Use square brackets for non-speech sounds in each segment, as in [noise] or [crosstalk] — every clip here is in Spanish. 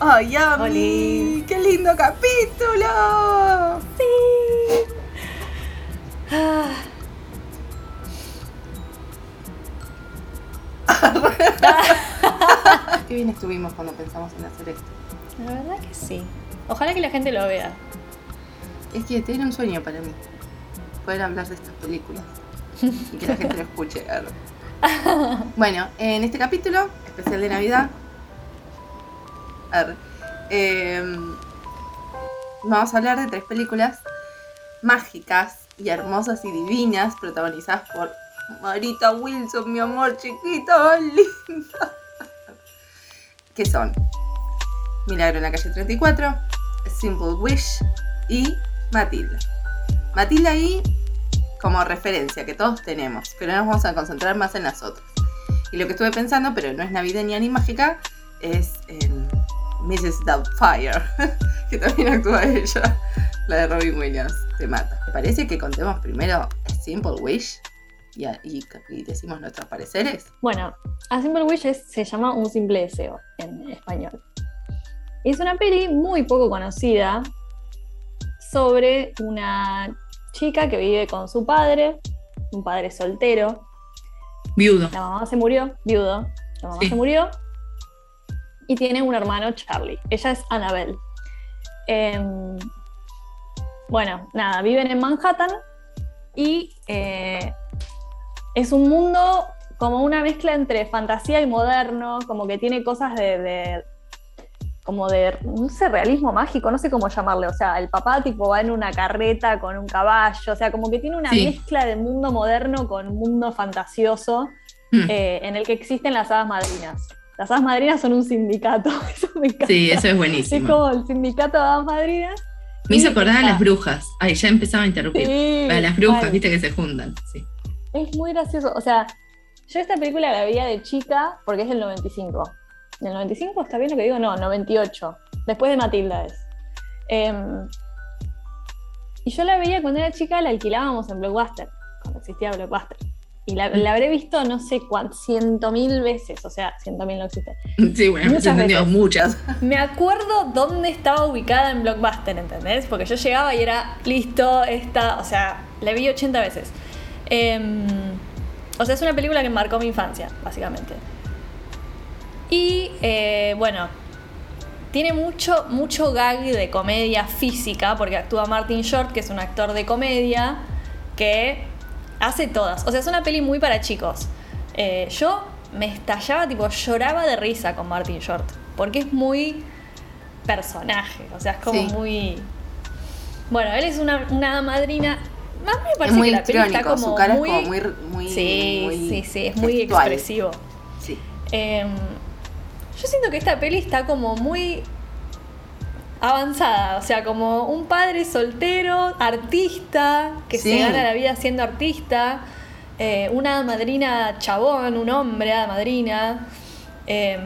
¡Ay, Ami! Oli. ¡Qué lindo capítulo! Sí. Ah. Qué bien estuvimos cuando pensamos en hacer esto. La verdad que sí. Ojalá que la gente lo vea. Es que tiene un sueño para mí. Poder hablar de estas películas. Y que la gente lo escuche. [laughs] Bueno, en este capítulo, especial de Navidad, em, vamos a hablar de tres películas mágicas y hermosas y divinas protagonizadas por Marita Wilson, mi amor chiquito, linda. Que son Milagro en la calle 34, Simple Wish y Matilda. Matilda ahí como referencia que todos tenemos, pero nos vamos a concentrar más en las otras. Y lo que estuve pensando, pero no es navideña ni mágica, es en Mrs. Doubtfire, [laughs] que también actúa ella, la de Robin Williams, te mata. ¿Te parece que contemos primero Simple Wish y, a- y- y decimos nuestros pareceres? Bueno, A Simple Wish es- se llama Un Simple Deseo en español. Es una peli muy poco conocida sobre una chica que vive con su padre, un padre soltero. Viudo. La mamá se murió, viudo. La mamá Sí. se murió. Y tiene un hermano, Charlie. Ella es Annabelle. Em, bueno, nada, viven en Manhattan y eh, es un mundo como una mezcla entre fantasía y moderno, como que tiene cosas de, de- como de, no sé, realismo mágico, no sé cómo llamarle, o sea, el papá tipo va en una carreta con un caballo, o sea, como que tiene una Sí. mezcla de mundo moderno con mundo fantasioso Mm. eh, en el que existen las hadas madrinas. Las hadas madrinas son un sindicato, [laughs] eso me encanta. Sí, eso es Es buenísimo. como el sindicato de hadas madrinas. Me hizo acordar a las brujas. Ay, ya empezaba a interrumpir. Sí, a las brujas, viste que se juntan. Sí. Es muy gracioso. O sea, yo esta película la veía de chica porque es del 95. ¿Del 95 está bien lo que digo? No, 98. Después de Matilda es. Em, y yo la veía cuando era chica, la alquilábamos en Blockbuster, cuando existía Blockbuster. Y la, la habré visto no sé cuántas, ciento mil veces. O sea, ciento mil no existe. [laughs] Sí, bueno, Muchas veces. muchas. Me acuerdo dónde estaba ubicada en Blockbuster, ¿entendés? Porque yo llegaba y era listo, esta, o sea, la vi 80 veces. Em, o sea, es una película que marcó mi infancia, básicamente. Y eh, bueno, tiene mucho, mucho gag de comedia física, porque actúa Martin Short, que es un actor de comedia, que hace todas. O sea, es una peli muy para chicos. Eh, yo me estallaba, tipo, lloraba de risa con Martin Short, porque es muy personaje, o sea, es como Sí. muy... Bueno, él es una, una madrina... Mí me Es parece muy que la peli está como su cara muy... es como muy, muy, sí, muy sí, sí, es muy expresivo. Sí. Em, yo siento que esta peli está como muy avanzada, o sea, como un padre soltero, artista, que Sí. se gana la vida siendo artista, eh, una madrina chabón, un hombre, hada madrina. em,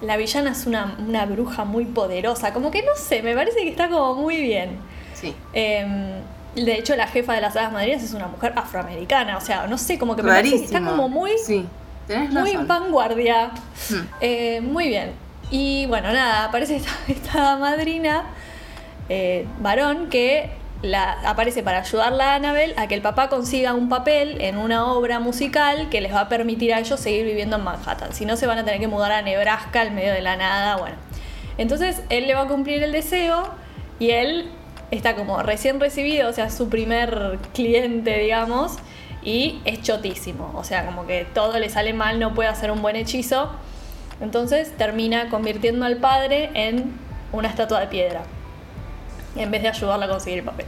la villana es una, una bruja muy poderosa, como que no sé, me parece que está como muy bien. Sí. Em, de hecho, la jefa de las hadas madrinas es una mujer afroamericana, o sea, no sé, como que me parece que está como muy, Sí, tenés muy razón. vanguardia. Mm. Eh, muy bien. Y bueno, nada, aparece [laughs] esta, madrina eh, varón que la, aparece para ayudarla a Annabelle a que el papá consiga un papel en una obra musical que les va a permitir a ellos seguir viviendo en Manhattan. Si no, se van a tener que mudar a Nebraska al medio de la nada. Bueno, entonces él le va a cumplir el deseo y él está como recién recibido, o sea, su primer cliente, digamos, y es chotísimo. O sea, como que todo le sale mal, no puede hacer un buen hechizo. Entonces termina convirtiendo al padre en una estatua de piedra, en vez de ayudarla a conseguir el papel.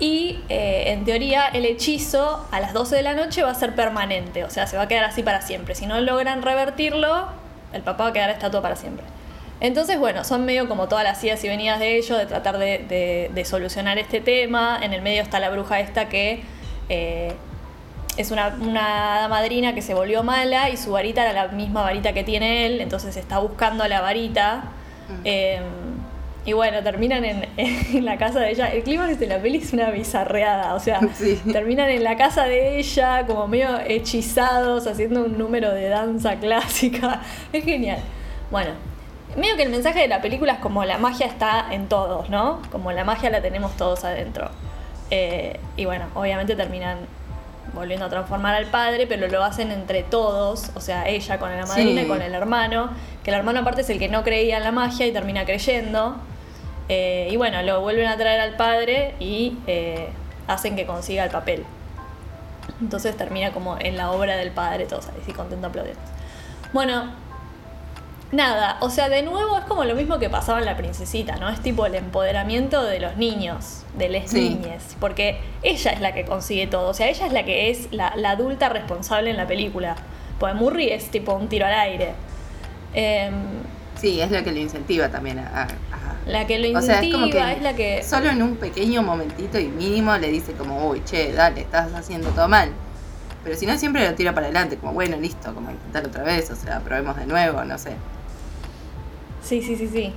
Y eh, en teoría el hechizo a las 12 de la noche va a ser permanente, o sea, se va a quedar así para siempre. Si no logran revertirlo, el papá va a quedar estatua para siempre. Entonces, bueno, son medio como todas las idas y venidas de ellos, de tratar de, solucionar este tema. En el medio está la bruja esta que eh, es una, una madrina que se volvió mala y su varita era la misma varita que tiene él, entonces está buscando la varita. Mm. Eh, y bueno, terminan en, [laughs] en la casa de ella. El clímax de la peli es una bizarreada, o sea, [laughs] Sí. terminan en la casa de ella como medio hechizados, haciendo un número de danza clásica. [laughs] Es genial. Bueno, medio que el mensaje de la película es como la magia está en todos, ¿no? Como la magia la tenemos todos adentro. Eh, y bueno, obviamente terminan volviendo a transformar al padre, pero lo hacen entre todos, o sea, ella con la madrina Sí. y con el hermano, que el hermano aparte es el que no creía en la magia y termina creyendo. Eh, y bueno, lo vuelven a traer al padre y eh, hacen que consiga el papel. Entonces termina como en la obra del padre, todos ahí, sí, contento aplaudiendo. Bueno, nada, o sea, de nuevo es como lo mismo que pasaba en la princesita, ¿no? Es tipo el empoderamiento de los niños, de las Sí. niñas, porque ella es la que consigue todo, o sea, ella es la que es la, la adulta responsable en la película. Pues Murray es tipo un tiro al aire. Em, Sí, es la que lo incentiva también a... la que lo O sea, es como incentiva, que es la que... Solo en un pequeño momentito y mínimo le dice como, uy, che, dale, estás haciendo todo mal. Pero si no, siempre lo tira para adelante, como, bueno, listo, como intentar otra vez, o sea, probemos de nuevo, no sé. Sí, sí, sí, sí.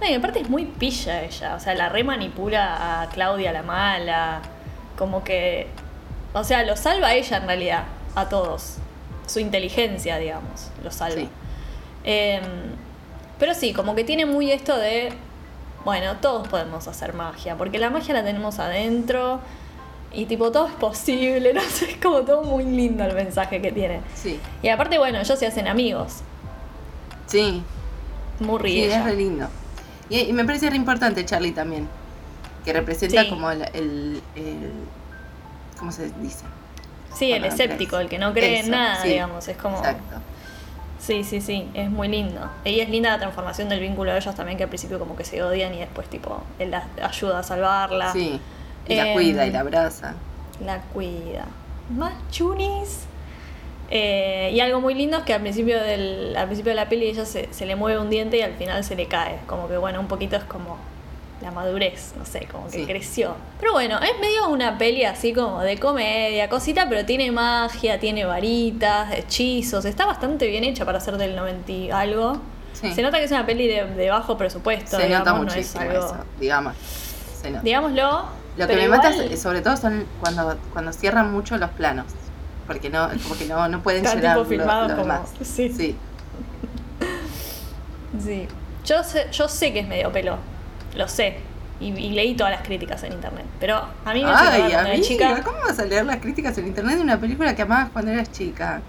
No, y aparte es muy pilla ella, o sea, la re manipula a Claudia la mala, como que, o sea, lo salva ella en realidad, a todos. Su inteligencia, digamos, lo salva. Sí. Em, pero sí, como que tiene muy esto de, bueno, todos podemos hacer magia, porque la magia la tenemos adentro y tipo todo es posible, [laughs] no sé, es como todo muy lindo el mensaje que tiene. Sí, Y aparte, bueno, ellos se hacen amigos, sí, Murray sí, y es re lindo. Y, y me parece re importante Charlie también, que representa Sí. como el, el, el- ¿Cómo se dice? Sí, el escéptico, el que no cree Eso, en nada, sí, digamos, es como... Exacto. Sí, sí, sí, es muy lindo. Y es linda la transformación del vínculo de ellos también, que al principio como que se odian y después tipo, él la ayuda a salvarla. Sí, y la Em, cuida y la abraza. La cuida. Más chunis. Eh, y algo muy lindo es que al principio, del, al principio de la peli ella se, se le mueve un diente y al final se le cae. Como que bueno, un poquito es como la madurez, no sé, como que Sí. creció. Pero bueno, es medio una peli así como de comedia, cosita, pero tiene magia, tiene varitas, hechizos. Está bastante bien hecha para ser del 90 y algo. Sí. Se nota que es una peli de, de bajo presupuesto. Se nota digamos, no es muchísimo algo- eso, digamos. Se nota. Digámoslo. Lo que me mata igual- es- sobre todo son cuando, cuando cierran mucho los planos. Porque no, como que no, no pueden llenar tipo lo- filmados lo como- sí. sí. Sí. Yo sé, yo sé que es medio pelo. Lo sé. Y, y leí todas las críticas en internet. Pero a mí me Ay, era amiga, chica. ¿cómo vas a leer las críticas en internet de una película que amabas cuando eras chica?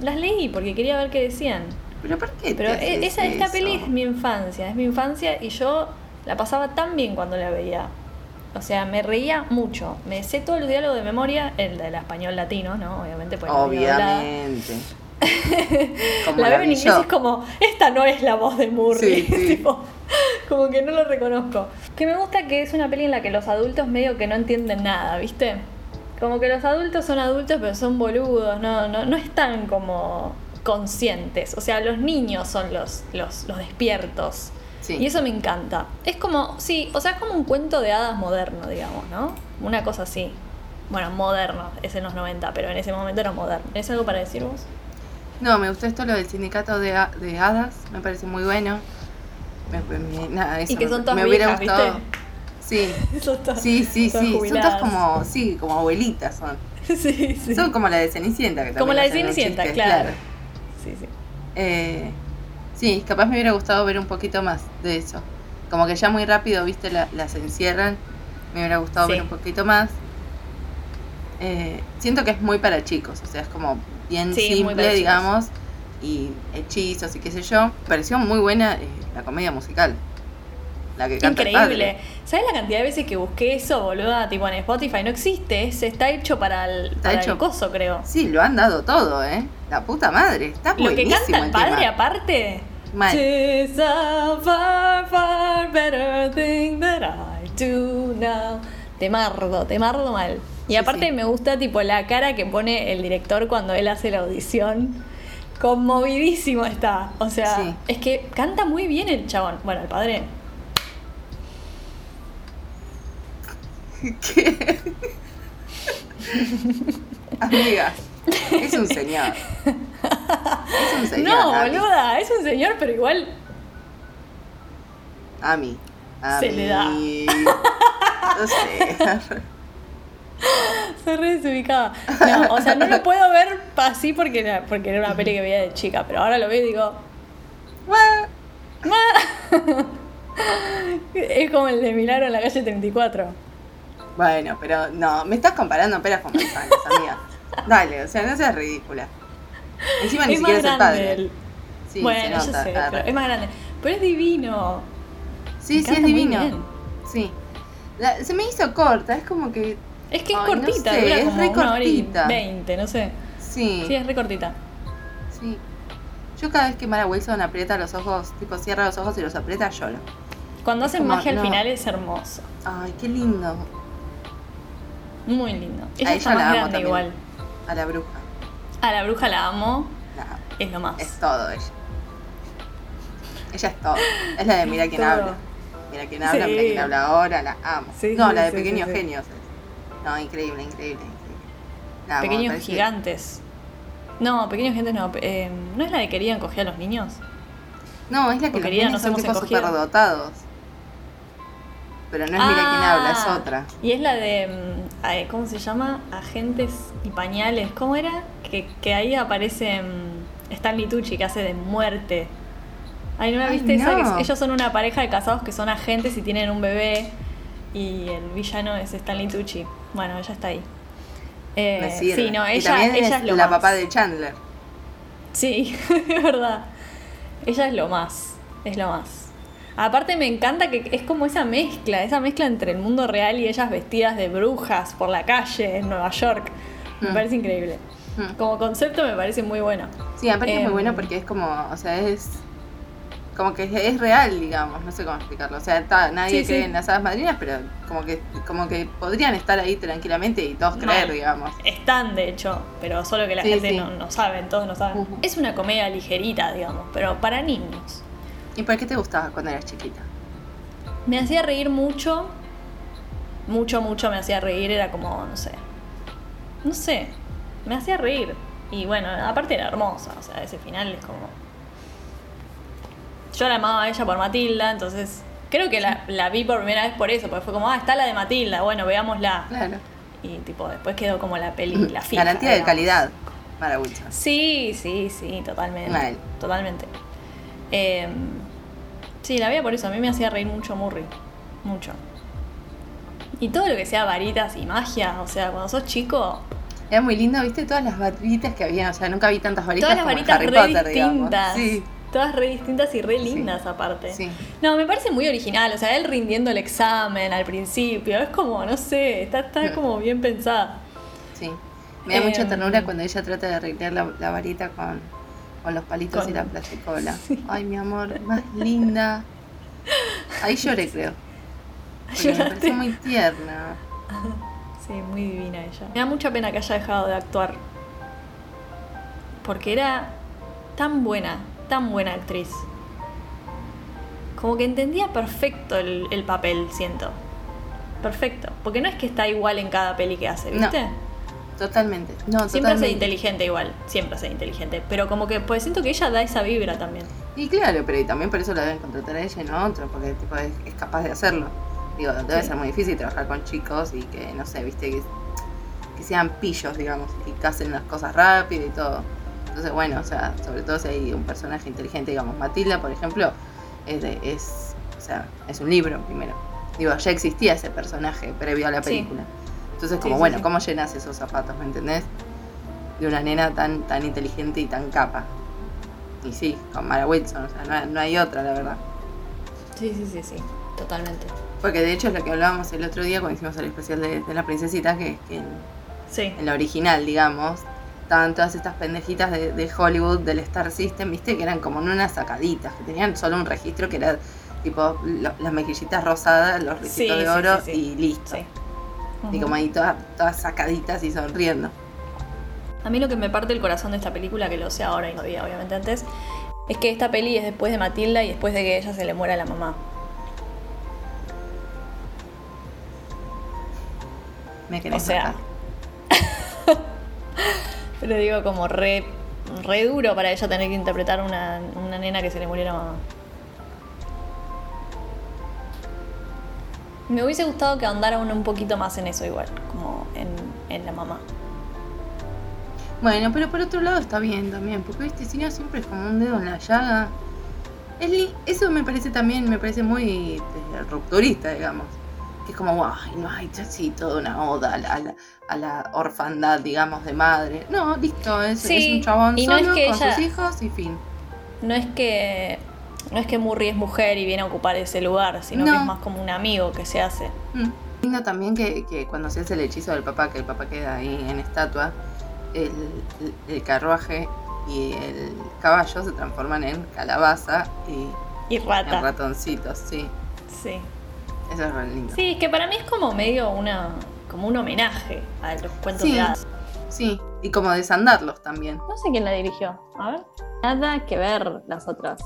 Las leí porque quería ver qué decían. ¿Pero por qué? Pero esa, esta eso? peli es mi infancia. Es mi infancia y yo la pasaba tan bien cuando la veía. O sea, me reía mucho. Me sé todos los diálogos de memoria, el del español latino, ¿no? Obviamente, pues. Obviamente. [laughs] La veo en inglés es como, esta no es la voz de Murray. Sí, [laughs] sí. Tipo, como que no lo reconozco. Que me gusta que es una peli en la que los adultos medio que no entienden nada, ¿viste? Como que los adultos son adultos pero son boludos, no, no, no están como conscientes. O sea, los niños son los, los, los despiertos. Sí. Y eso me encanta. Es como, sí, o sea, es como un cuento de hadas moderno, digamos, ¿no? Una cosa así. Bueno, moderno, es en los 90, pero en ese momento era moderno. ¿Es algo para decir vos? No, me gustó esto lo del sindicato de, de hadas, me parece muy bueno. Me- me- nada, eso Y que me- son todas me hubiera viejas, gustado. ¿viste? Sí, [laughs] está- sí, sí, todas sí. Son todas como, sí, como abuelitas son. [laughs] sí, sí. Son como la de Cenicienta. Que Como la de Cenicienta, chistes, claro. Sí, sí. Eh, sí, capaz me hubiera gustado ver un poquito más de eso. Como que ya muy rápido, viste, la- las encierran. Me hubiera gustado Sí. ver un poquito más. Eh, siento que es muy para chicos, o sea, es como bien Sí, simple, digamos, y hechizos y qué sé yo. Pareció muy buena eh, la comedia musical. La que canta Increíble. ¿Sabes la cantidad de veces que busqué eso, boluda? Tipo en Spotify. No existe. ese está hecho para el, para hecho- el coso, creo. Sí, lo han dado todo, ¿eh? La puta madre. Está Lo que canta el el padre, tema. aparte. Mal. Tis a far, far better thing that I do now temardo, temardo mal. Y Sí, aparte sí. me gusta tipo la cara que pone el director cuando él hace la audición. Conmovidísimo está. O sea, Sí. es que canta muy bien el chabón. Bueno, el padre. ¿Qué? Amiga, es un señor. Es un señor. no, Ami. boluda, es un señor, pero igual. Ami. Ami. Se le da. No sé. Se re desubicaba. No, o sea, no lo puedo ver así porque era, porque era una peli que veía de chica, pero ahora lo veo y digo. Bueno, [laughs] Es como el de Milagro en la calle 34. Bueno, pero no, me estás comparando peras con manzanas, amiga. [laughs] Dale, o sea, no seas ridícula. Encima ni es siquiera es el padre. Sí, bueno, se yo nota. sé, pero es más grande. Pero es divino. Sí, sí, es divino. bien. Sí. La- se me hizo corta, es como que. Es que es Ay, no cortita, sé, dura es como re una hora y cortita. veinte, no sé. Sí, Sí, es re cortita. sí. Yo cada vez que Mara Wilson aprieta los ojos, tipo cierra los ojos y los aprieta, lloro. Cuando hacen como- magia al no. final es hermoso. Ay, qué lindo. Muy lindo. A Ella ella está más la amo grande también. igual. A la bruja. A la bruja la amo, Nah, es lo más. es todo ella. Ella es todo. Es la de Mira quién [laughs] Todo. habla. Mira quién habla, Sí. mira quién habla ahora, la amo. Sí, no, sí, la de sí, Pequeños sí, sí. Genios. No, increíble, increíble, increíble. La amo, Pequeños gigantes. No, pequeños gigantes no. eh, ¿No es la de querían coger a los niños? No, es la que los nenes nos son tipo superdotados. Pero no es Mira quién habla, es Ah, otra. Y es la de. mm, ¿Cómo se llama? Agentes y pañales. ¿Cómo era? Que, que ahí aparece mm, Stanley Tucci, que hace de muerte. Ay, ¿no la Ay, viste esa? Que ellos son una pareja de casados que son agentes y tienen un bebé. Y el villano es Stanley Tucci. Bueno, ella está ahí. Eh, Me sirve. sí, no, y ella, también ella es es lo la más. papá de Chandler. Sí, [laughs] es verdad. Ella es lo más, es lo más. Aparte me encanta que es como esa mezcla, esa mezcla entre el mundo real y ellas vestidas de brujas por la calle en Nueva York. Me Mm. parece increíble. Mm. Como concepto me parece muy bueno. Sí, aparte es muy Em, bueno porque es como, o sea, es como que es, real, digamos, no sé cómo explicarlo. O sea, ta- nadie Sí, cree sí. en las hadas madrinas, pero como que como que podrían estar ahí tranquilamente y todos creer, Mal. digamos. Están, de hecho, pero solo que la Sí, gente. No, no sabe, todos no saben. Ujú. Es una comedia ligerita, digamos, pero para niños. ¿Y por qué te gustaba cuando eras chiquita? Me hacía reír mucho. Mucho, mucho me hacía reír. Era como, no sé. No sé. Me hacía reír. Y bueno, aparte era hermosa. O sea, ese final es como. Yo la amaba a ella por Matilda, entonces. Creo que la, la vi por primera vez por eso, porque fue como, ah, está la de Matilda, bueno, veámosla. Claro. Y tipo, después quedó como la peli, la fija. Garantía de calidad, Mara Wilson. Sí, sí, sí, totalmente. Totalmente. Eh, sí, la veía por eso. A mí me hacía reír mucho Murray. Mucho. Y todo lo que sea varitas y magia, o sea, cuando sos chico, Era muy lindo, ¿viste? Todas las varitas que había, o sea, nunca vi tantas varitas todas las como en varitas Harry re Potter, distintas. Sí, Todas re distintas y re Sí. lindas aparte. sí. No, me parece muy original. O sea, él rindiendo el examen al principio. Es como, no sé, está, está como bien pensada. Sí. Me da mucha Em, ternura cuando ella trata de arreglar la, la varita con, con los palitos Con- y la plasticola. [laughs] Ay, mi amor, más linda. Ahí lloré, creo. Porque me pareció muy tierna. Sí, muy divina ella. Me da mucha pena que haya dejado de actuar. Porque era tan buena, tan buena actriz. Como que entendía perfecto el, el papel, siento. Perfecto. Porque no es que está igual en cada peli que hace, No, ¿viste? Totalmente. No, Siempre totalmente. inteligente igual. Siempre hace inteligente. Pero como que pues siento que ella da esa vibra también. Y claro, pero y también por eso la deben contratar a ella y no a otro, porque tipo, es, es capaz de hacerlo. Digo, debe Sí. ser muy difícil trabajar con chicos y que, no sé, viste, que, que sean pillos, digamos, y que hacen las cosas rápido y todo. Entonces, bueno, o sea, sobre todo si hay un personaje inteligente, digamos, Matilda, por ejemplo, es, de- es, o sea, es un libro primero. Digo, ya existía ese personaje previo a la Sí. Entonces, como, sí, bueno, sí. ¿cómo llenas esos zapatos, me entendés? De una nena tan, tan inteligente y tan capa. Y sí, con Mara Wilson, o sea, no, hay- no hay otra, la verdad. Sí, sí, sí, sí. Totalmente. Porque de hecho es lo que hablábamos el otro día cuando hicimos el especial de, de la princesita, que, que en, Sí. en la original, digamos, estaban todas estas pendejitas de, de Hollywood, del Star System, viste, que eran como en unas sacaditas, que tenían solo un registro que era tipo lo- las mejillitas rosadas, los ricitos Sí, de oro sí. y listo. Y como ahí todas, todas sacaditas y sonriendo. A mí lo que me parte el corazón de esta película, que lo sé ahora y no vi obviamente antes, es que esta peli es después de Matilda y después de que ella se le muera la mamá. Me querés O sea. [laughs] Pero digo, como re, re duro para ella tener que interpretar una, una nena que se le murió la mamá. Me hubiese gustado que ahondara uno un poquito más en eso igual, como en, en la mamá. Bueno, pero por otro lado está bien también, porque viste, si no siempre es como un dedo en la llaga. Es li- eso me parece también, me parece muy eh, rupturista, digamos. Que es como, ay, no hay así toda una oda a la, a la- orfandad, digamos, de madre. No, listo, es, Sí, es un chabón y no es solo que con ella- sus hijos y fin. No es que no es que Murray es mujer y viene a ocupar ese lugar, sino que es más como un amigo que se hace. Mm. Lindo también que, que cuando se hace el hechizo del papá, que el papá queda ahí en estatua, el, el- el carruaje y el caballo se transforman en calabaza y Y en ratoncitos, sí. Sí. Eso es re lindo. Sí, que para mí es como medio una como un homenaje a los cuentos Sí. de hadas. Sí, y como desandarlos también. No sé quién la dirigió. A ver. Nada que ver las otras.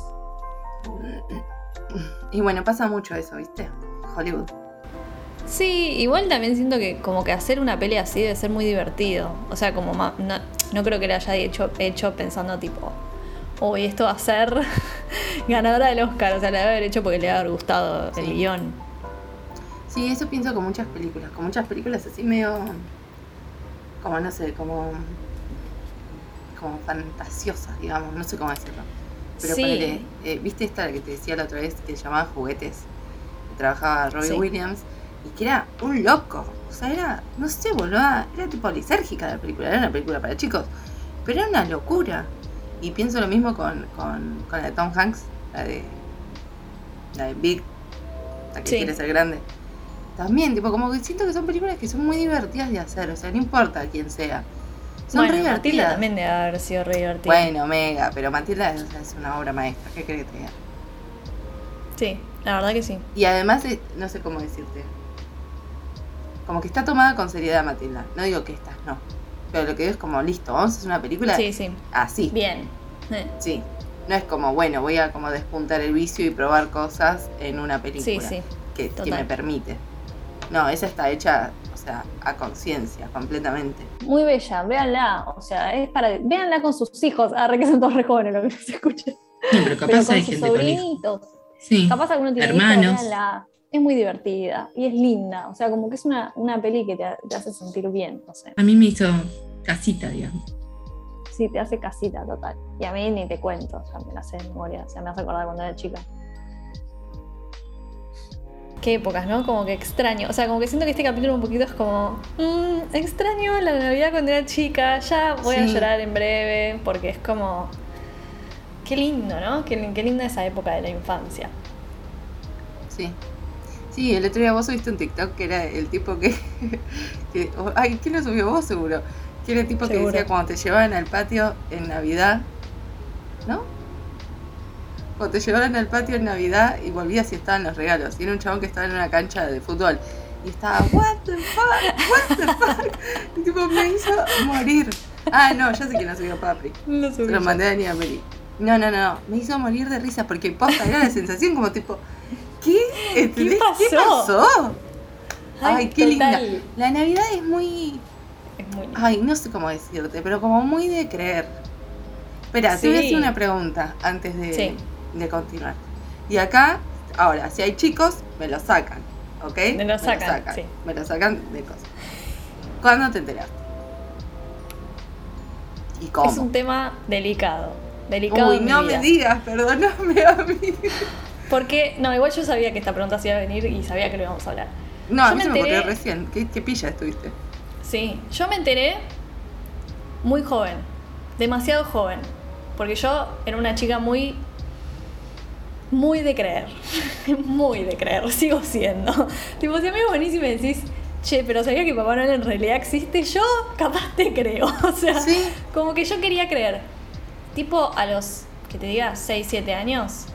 Y bueno, pasa mucho eso, ¿viste? Hollywood. Sí, igual también siento que como que hacer una peli así debe ser muy divertido. O sea, como no, no creo que la haya hecho, hecho pensando tipo, uy, esto va a ser [laughs] ganadora del Oscar. O sea, la debe haber hecho porque le debe haber gustado el guion. Sí, eso pienso con muchas películas. Con muchas películas así medio. Como no sé, como. Como fantasiosas, digamos. No sé cómo decirlo. Pero Sí. ponele, eh, ¿viste esta que te decía la otra vez que se llamaba Juguetes? Que trabajaba Robbie Sí. Williams. Y que era un loco. O sea, era. No sé, boluda. Era tipo lisérgica la película. Era una película para chicos. Pero era una locura. Y pienso lo mismo con, con, con la de Tom Hanks. La de. La de Big. La que Sí. quiere ser grande. También, tipo, como que siento que son películas que son muy divertidas de hacer. O sea, no importa quién sea. Son bueno, re Matilda divertidas. también debe haber sido re divertida. Bueno, mega, pero Matilda es, es una obra maestra, ¿qué crees que te diga? Sí, la verdad que sí. Y además, no sé cómo decirte. Como que está tomada con seriedad Matilda. No digo que estas no. Pero lo que digo es como, listo, vamos a hacer una película Sí, sí. así. Bien. Eh, Sí. No es como, bueno, voy a como despuntar el vicio y probar cosas en una película Sí, sí. que, me permite. No, esa está hecha, sea, a conciencia, completamente. Muy bella, véanla. O sea, es para. Véanla con sus hijos. Ah, re que son todos re jóvenes lo que se escucha. No, pero capaz Pero con hay sus gente con hijos. sobrinitos. Sí. Capaz alguno tiene Hermanos. hijos, véanla. Es muy divertida y es linda. O sea, como que es una, una peli que te, te hace sentir bien. No sé. A mí me hizo casita, digamos. Sí, te hace casita total. Y a mí ni te cuento. O sea, me la sé de memoria. O sea, me hace acordar cuando era chica. Qué épocas, ¿no? Como que extraño. O sea, como que siento que este capítulo un poquito es como. "Mm, extraño la Navidad cuando era chica. Ya voy a llorar en breve. Porque es como. Qué lindo, ¿no? Qué, qué linda esa época de la infancia. Sí. Sí, el otro día vos subiste un TikTok que era el tipo que. [laughs] ay, ¿quién lo subió vos seguro? Que era el tipo que decía cuando te llevaban al patio en Navidad. ¿No? Cuando te llevaban al patio en Navidad y volvías y estaban los regalos. Y era un chabón que estaba en una cancha de fútbol. Y estaba, what the fuck, what the fuck. Y tipo, me hizo morir. Ah, no, ya sé quién lo subió Papri. Lo [laughs] Se lo mandé a Dani a Meli. No, no, no, me hizo morir de risa porque posta era la sensación como tipo, ¿qué? ¿Qué pasó? pasó? Ay, qué linda. La Navidad es muy, Es muy ay, no sé cómo decirte, pero como muy de creer. Espera, te voy a Sí. hacer una pregunta antes de, Sí. De continuar. Y acá, ahora, si hay chicos, me lo sacan, ¿ok? Me lo sacan, sí. Me lo sacan de cosas. ¿Cuándo te enteraste? ¿Y cómo? Es un tema delicado. Delicado. Uy, en mi no vida. me digas, perdóname [laughs] a mí. Porque, no, igual yo sabía que esta pregunta se iba a venir y sabía que lo íbamos a hablar. No, a Yo mí me se me ocurrió recién. ¿Qué, qué pilla estuviste? Sí, yo me enteré muy joven, demasiado joven, porque yo era una chica muy, muy de creer, [laughs] muy de creer, sigo siendo. tipo, si a mí me venís y me decís, che, pero sabía que Papá Noel en realidad existe, yo capaz te creo, [laughs] o sea, Sí. como que yo quería creer. Tipo a los, que te diga, 6, 7 años,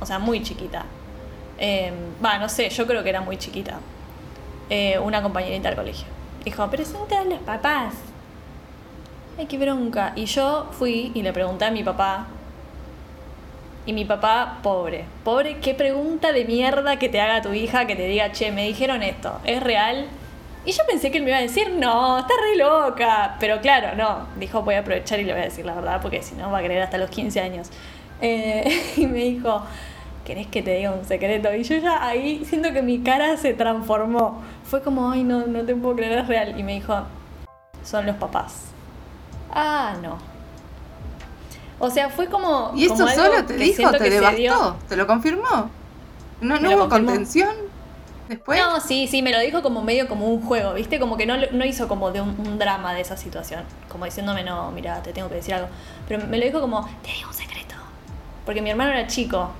o sea, muy chiquita. Eh, Va, no sé, yo creo que era muy chiquita. eh, una compañerita del colegio. Dijo, presenta a los papás. Ay, qué bronca. Y yo fui y le pregunté a mi papá. Y mi papá, pobre. Pobre, qué pregunta de mierda que te haga tu hija que te diga, che, me dijeron esto, ¿es real? Y yo pensé que él me iba a decir, no, está re loca. Pero claro, no. Dijo, voy a aprovechar y le voy a decir la verdad, porque si no va a creer hasta los 15 años. Eh, [laughs] y me dijo, ¿querés que te diga un secreto? Y yo ya ahí siento que mi cara se transformó. Fue como, ay, no, no te puedo creer, es real. Y me dijo, son los papás. Ah, no. O sea, fue como. ¿Y como esto algo solo te dijo? ¿Te devastó? ¿Te lo confirmó? ¿No, hubo confirmó. contención? Después. No, sí, sí, me lo dijo como medio como un juego, ¿viste? Como que no, lo- no hizo como de un, un drama de esa situación. Como diciéndome, no, mira, te tengo que decir algo. Pero me lo dijo como, te digo un secreto. Porque mi hermano era chico.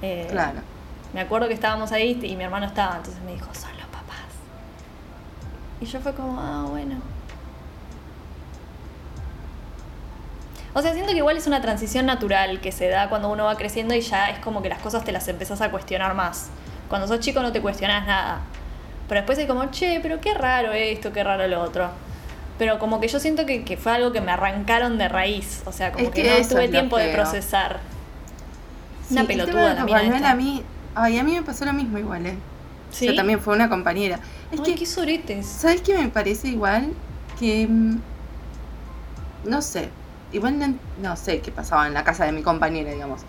Eh, Claro. Me acuerdo que estábamos ahí y mi hermano estaba, entonces me dijo, son los papás. Y yo fue como, ah, bueno. O sea, siento que igual es una transición natural que se da cuando uno va creciendo y ya es como que las cosas te las empezás a cuestionar más. Cuando sos chico no te cuestionás nada. Pero después es como, che, pero qué raro esto, qué raro lo otro. Pero como que yo siento que, que fue algo que me arrancaron de raíz. O sea, como Es que, que no tuve tiempo de procesar. Una Sí, el pelotuda la mina a mí, ay, a mí me pasó lo mismo igual, ¿eh? ¿Sí? Yo también fue una compañera. Es Ay, que, qué soretes. ¿sabes qué me parece igual? Que, mm, no sé, igual no, no sé qué pasaba en la casa de mi compañera, digamos.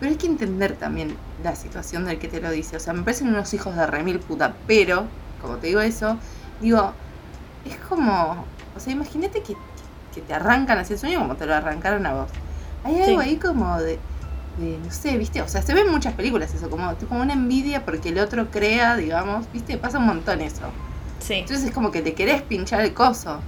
Pero hay que entender también la situación del que te lo dice. O sea, me parecen unos hijos de remil puta. Pero, como te digo eso, digo, es como, o sea, imagínate que, que te arrancan así el sueño como te lo arrancaron a vos. Hay algo Sí. ahí como de, de, no sé, viste, o sea, se ve en muchas películas eso, como, como una envidia porque el otro crea, digamos, viste, pasa un montón eso. Sí. Entonces es como que te querés pinchar el coso.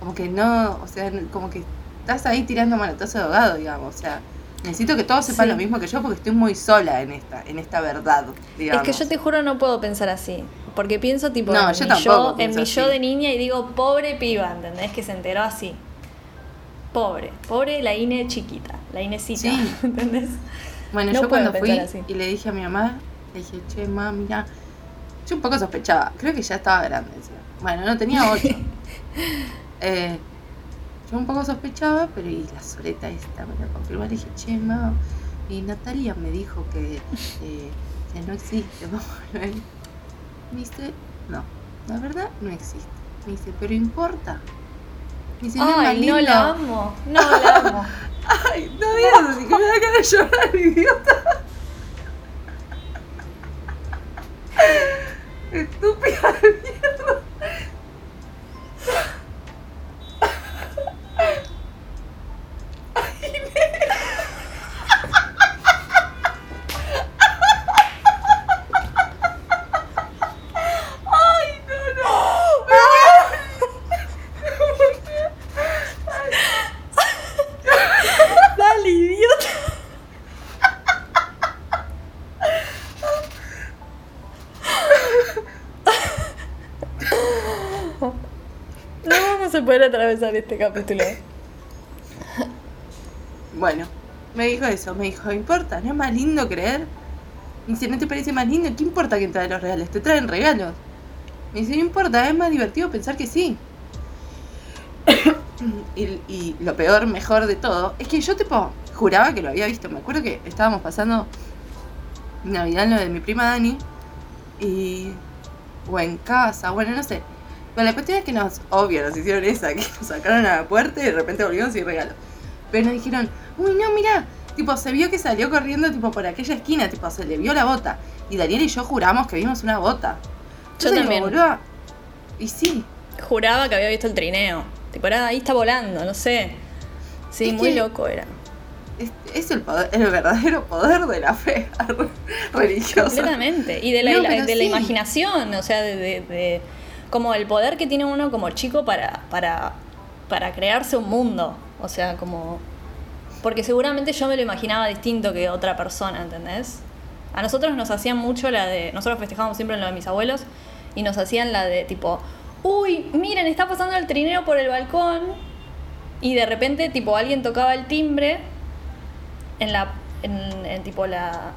Como que no, o sea, como que estás ahí tirando manotazo de ahogado, digamos. O sea, necesito que todos sepan Sí. lo mismo que yo porque estoy muy sola en esta, en esta verdad, digamos. Es que yo te juro no puedo pensar así. Porque pienso tipo No, en, yo mi, tampoco yo, en mi yo de niña y digo, pobre piba, ¿entendés? Que se enteró así. Pobre, pobre la Ine chiquita, la Inecita, Sí. [laughs] ¿entendés? Bueno, no yo cuando fui así. y le dije a mi mamá, le dije, che, mamá, mira, yo un poco sospechaba, creo que ya estaba grande. encima. Bueno, no tenía ocho. [laughs] Eh, yo un poco sospechaba, pero y la soleta esta me lo confirmó. Le dije, che, mamá, y Natalia me dijo que, eh, que no existe. [laughs] Me dice, no, la verdad no existe. Me dice, pero importa. Me dice, no Ay, no lindo". la amo, no la amo. [laughs] Ay, no digas así que me da ganas de llorar, idiota. [laughs] Estúpida de mierda. Ay, no, no. Dale, idiota. No vamos atravesar este capítulo. Bueno, me dijo eso, me dijo, importa, ¿no es más lindo creer? Me dice, ¿no te parece más lindo? ¿Qué importa quién trae los regalos? Te traen regalos. Me dice, no importa, es más divertido pensar que sí. [coughs] y, y lo peor, mejor de todo, es que yo tipo juraba que lo había visto. Me acuerdo que estábamos pasando Navidad en lo de mi prima Dani. Y. O en casa, bueno, no sé. Pero la cuestión es que nos, obvio, nos hicieron esa, que nos sacaron a la puerta y de repente volvieron sin regalo. Pero nos dijeron, uy, no, mira, tipo, se vio que salió corriendo, tipo, por aquella esquina, tipo, se le vio la bota. Y Daniel y yo juramos que vimos una bota. Yo Entonces también. Y sí, Juraba que había visto el trineo. Tipo, era, ahí está volando, no sé. Sí, Es muy loco era. es, es el, poder, el verdadero poder de la fe [laughs] religiosa. Completamente. Y de la, No, imaginación, o sea, de, de- de- como el poder que tiene uno como chico para, para, para crearse un mundo. O sea, como... Porque seguramente yo me lo imaginaba distinto que otra persona, ¿entendés? A nosotros nos hacían mucho la de... Nosotros festejábamos siempre en lo de mis abuelos y nos hacían la de tipo, uy, miren, está pasando el trineo por el balcón y de repente tipo alguien tocaba el timbre en la... En, en tipo la,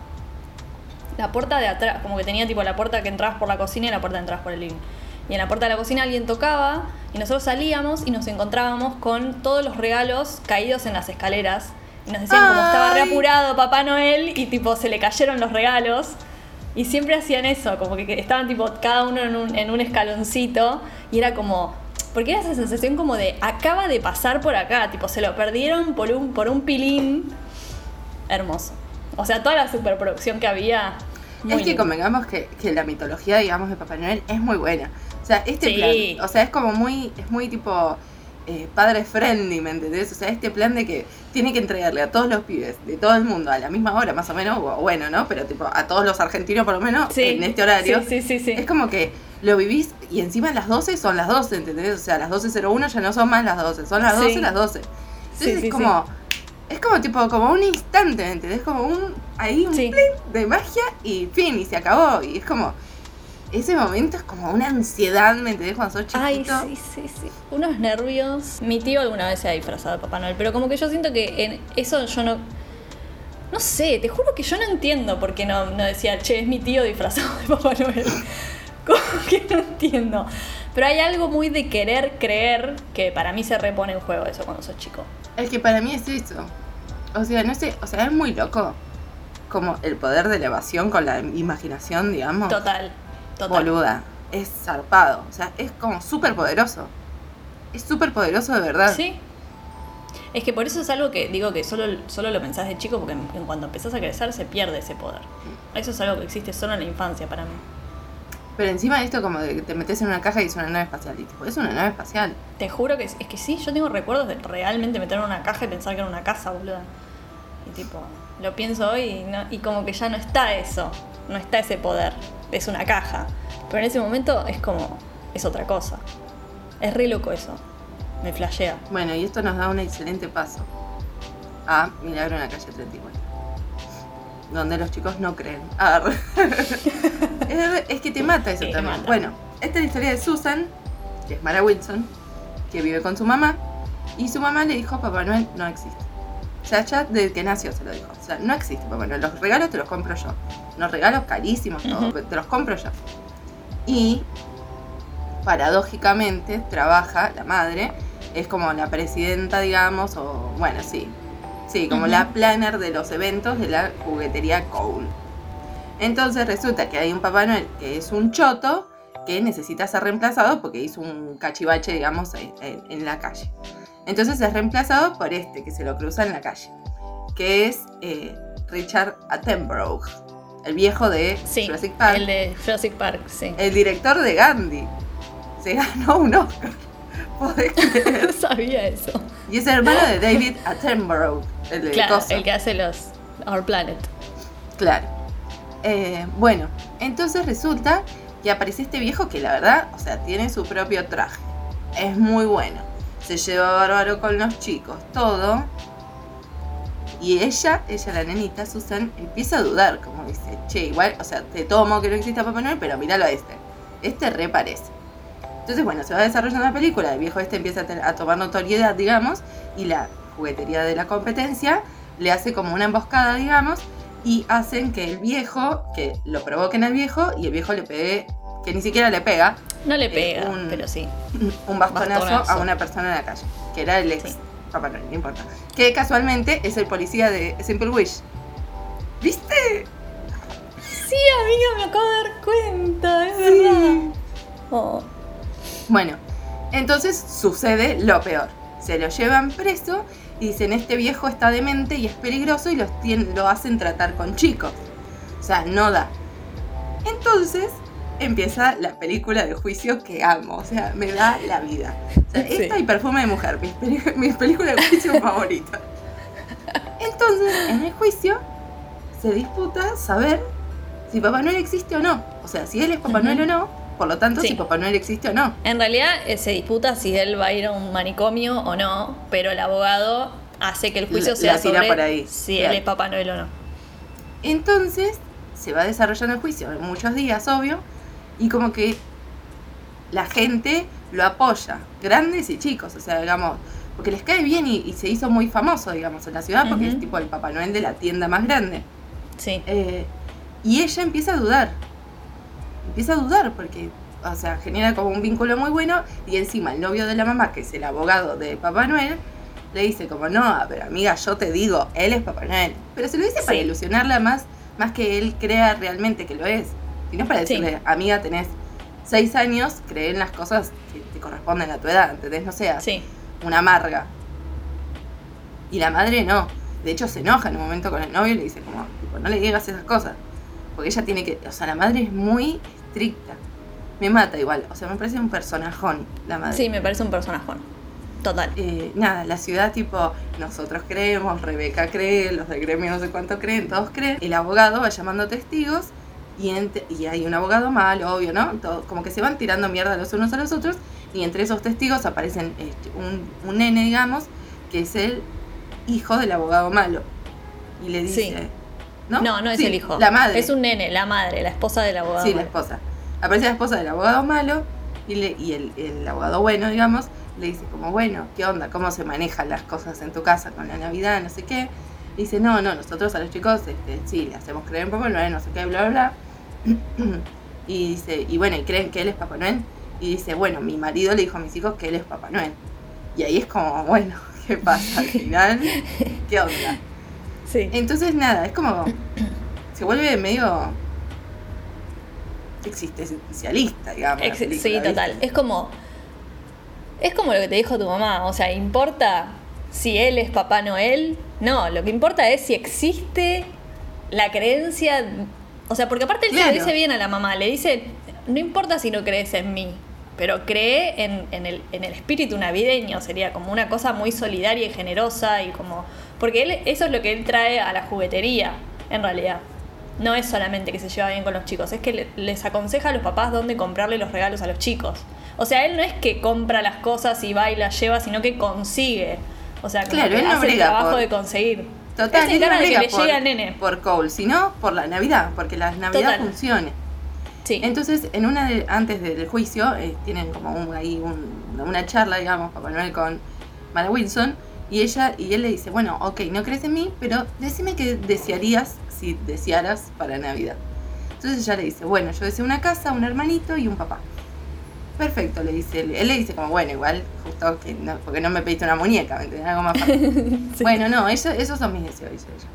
la puerta de atrás, como que tenía tipo la puerta que entrabas por la cocina y la puerta que entrabas por el living. Y en la puerta de la cocina alguien tocaba y nosotros salíamos y nos encontrábamos con todos los regalos caídos en las escaleras. Y nos decían como estaba reapurado Papá Noel y tipo se le cayeron los regalos. Y siempre hacían eso, como que estaban tipo cada uno en un, en un escaloncito y era como... Porque era esa sensación como de acaba de pasar por acá, tipo se lo perdieron por un, por un pilín. Hermoso. O sea, toda la superproducción que había. es que lindo. convengamos que, que la mitología, digamos, de Papá Noel es muy buena. O sea, este Sí. plan, o sea, es como muy, es muy tipo eh, padre friendly, ¿me entendés? O sea, este plan de que tiene que entregarle a todos los pibes de todo el mundo a la misma hora, más o menos, o bueno, ¿no? Pero tipo, a todos los argentinos por lo menos, Sí, en este horario. Sí, sí, sí. sí. Es como que lo vivís y encima las 12 son las 12, ¿entendés? O sea, las 12.01 ya no son más las 12, son las 12 Sí. las 12. Sí, Entonces sí, es como, es como tipo, como un instante, ¿me ¿entendés? Como un, ahí un Sí. de magia y fin, y se acabó. Y es como, ese momento es como una ansiedad, ¿me entendés? Cuando sos chiquito. Ay, sí, sí, sí. Unos nervios. Mi tío alguna vez se ha disfrazado de Papá Noel, pero como que yo siento que en eso yo no. No sé, te juro que yo no entiendo por qué no, no decía, che, es mi tío disfrazado de Papá Noel. [laughs] Como que no entiendo. Pero hay algo muy de querer creer que para mí se repone en juego eso cuando sos chico. Es que para mí es eso. O sea, no sé, o sea, es muy loco. Como el poder de la evasión con la imaginación, digamos. Total, total. Boluda. Es zarpado. O sea, es como súper poderoso. Es súper poderoso de verdad. Sí. Es que por eso es algo que digo que solo, solo lo pensás de chico, porque en, en cuando empezás a crecer se pierde ese poder. Eso es algo que existe solo en la infancia para mí. Pero encima de esto como de que te metes en una caja y es una nave espacial. Y tipo, es una nave espacial. Te juro que es, es que sí, yo tengo recuerdos de realmente meter en una caja y pensar que era una casa, boluda. Y tipo, lo pienso hoy y, no- y como que ya no está eso, no está ese poder, es una caja. Pero en ese momento es como, es otra cosa. Es re loco eso, me flashea. Bueno, y esto nos da un excelente paso a Milagro en la calle 34. Donde los chicos no creen. Arre. [laughs] es, es que te mata eso Sí, también. mata. Bueno, esta es la historia de Susan, que es Mara Wilson, que vive con su mamá. Y su mamá le dijo, Papá Noel no existe. O sea, ya desde que nació se lo dijo. O sea, no existe Papá Noel. Los regalos te los compro yo. Los regalos carísimos, todo, Ujú. te los compro yo. Y paradójicamente trabaja la madre, es como la presidenta, digamos, o bueno, sí, sí, como la planner de los eventos de la juguetería Cole. Entonces resulta que hay un Papá Noel que es un choto que necesita ser reemplazado porque hizo un cachivache, digamos, en la calle. Entonces es reemplazado por este que se lo cruza en la calle, que es eh, Richard Attenborough, el viejo de Sí, Jurassic Park el de Jurassic Park, sí. el director de Gandhi. Se ganó un Oscar. [laughs] No [laughs] sabía eso. Y es hermano de David Attenborough, el de Claro, el que hace los Our Planet. Claro. Eh, bueno, entonces resulta que aparece este viejo que la verdad, o sea, tiene su propio traje. Es muy bueno. Se lleva bárbaro con los chicos, todo. Y ella, ella la nenita, Susan, empieza a dudar, como dice, che, igual, o sea, te tomo que no exista Papá Noel, pero míralo a este. Este reparece. Entonces, bueno, se va desarrollando la película, el viejo este empieza a, a tomar notoriedad, digamos, y la juguetería de la competencia le hace como una emboscada, digamos, y hacen que el viejo, que lo provoquen al viejo, y el viejo le pegue, que ni siquiera le pega, No le Eh, pega, un- pero sí. un bastonazo, Bastonazo. a una persona en la calle, que era el ex Sí. Papá no importa. Que casualmente es el policía de Simple Wish. ¿Viste? Sí, amiga, me acabo de dar cuenta, es Sí. verdad. Oh, Bueno, entonces sucede lo peor. Se lo llevan preso y dicen, este viejo está demente y es peligroso y los lo hacen tratar con chicos. O sea, no da. Entonces empieza la película de juicio que amo. O sea, me da la vida. O sea, Sí. esta y Perfume de Mujer, mis, mis películas de juicio [laughs] favoritas. Entonces, en el juicio se disputa saber si Papá Noel existe o no. O sea, si él es Papá Ujú. Noel o no. Por lo tanto, Sí. si Papá Noel existe o no. En realidad eh, se disputa si él va a ir a un manicomio o no, pero el abogado hace que el juicio La- sea la sobre por ahí, si claro. él es Papá Noel o no. Entonces se va desarrollando el juicio en muchos días, obvio, y como que la gente lo apoya, grandes y chicos, o sea, digamos, porque les cae bien y, y se hizo muy famoso, digamos, en la ciudad, porque es tipo el Papá Noel de la tienda más grande. Sí. Eh, y ella empieza a dudar, empieza a dudar, porque o sea, genera como un vínculo muy bueno y encima el novio de la mamá, que es el abogado de Papá Noel, le dice como, no, pero amiga, yo te digo, él es Papá Noel. Pero se lo dice para ilusionarla más, más que él crea realmente que lo es. Y no es para Sí. decirle, amiga, tenés seis años, cree en las cosas que te corresponden a tu edad, ¿entendés? No seas Sí, una amarga. Y la madre no. De hecho, se enoja en un momento con el novio y le dice como, tipo, no le digas esas cosas. Porque ella tiene que, o sea, la madre es muy estricta. Me mata igual, o sea, me parece un personajón la madre. sí, me parece un personaje. Total. Eh, nada, la ciudad tipo, nosotros creemos, Rebeca cree, los del gremio no sé cuánto creen, todos creen. El abogado va llamando testigos y, ent- y hay un abogado malo, obvio, ¿no? Todo- como que se van tirando mierda los unos a los otros y entre esos testigos aparecen este, un, un nene, digamos, que es el hijo del abogado malo. Y le dice... Sí. ¿No? No, no es Sí, el hijo. La madre. Es un nene, la madre, la esposa del abogado. Sí, la esposa. Aparece la esposa del abogado malo y, le- y el, el abogado bueno, digamos, le dice como, bueno, ¿qué onda? ¿Cómo se manejan las cosas en tu casa con la Navidad? No sé qué. Y dice, no, no, nosotros a los chicos, este, sí, le hacemos creer en Papá Noel, no sé qué, bla, bla, bla. [coughs] Y dice, y bueno, ¿y creen que él es Papá Noel? Y dice, bueno, mi marido le dijo a mis hijos que él es Papá Noel. Y ahí es como, [laughs] bueno, ¿qué pasa al final? ¿Qué onda? Sí. Entonces, nada, es como. Se vuelve medio. existencialista, digamos. la Ex- película, sí, ¿viste? total. Es como. Es como lo que te dijo tu mamá. O sea, ¿importa si él es Papá Noel? No, lo que importa es si existe la creencia. O sea, porque aparte él se lo dice bien a la mamá. Le dice: No importa si no crees en mí, pero cree en, en el, en el espíritu navideño. Sería como una cosa muy solidaria y generosa. y como Porque él, eso es lo que él trae a la juguetería, en realidad. No es solamente que se lleva bien con los chicos, es que le- les aconseja a los papás dónde comprarle los regalos a los chicos. O sea, él no es que compra las cosas y va y las lleva, sino que consigue. O sea, Claro, que él no hace el trabajo por- de conseguir. Total, él no que le por, llegue al nene. por Cole, sino por la Navidad, porque la Navidad Total. funcione. Sí. Entonces, en una de- antes del juicio, eh, tienen como un, ahí un- una charla, digamos, Papá Noel con Mara Wilson, y ella y él le dice, bueno, ok, no crees en mí, pero decime qué desearías si desearas para Navidad. Entonces ella le dice, bueno, yo deseo una casa, un hermanito y un papá. Perfecto, le dice él. Él le dice como, bueno, igual, justo que no, porque no me pediste una muñeca, ¿me entendés? Algo más fácil. [laughs] Sí. Bueno, no, eso- esos son mis deseos, dice ella.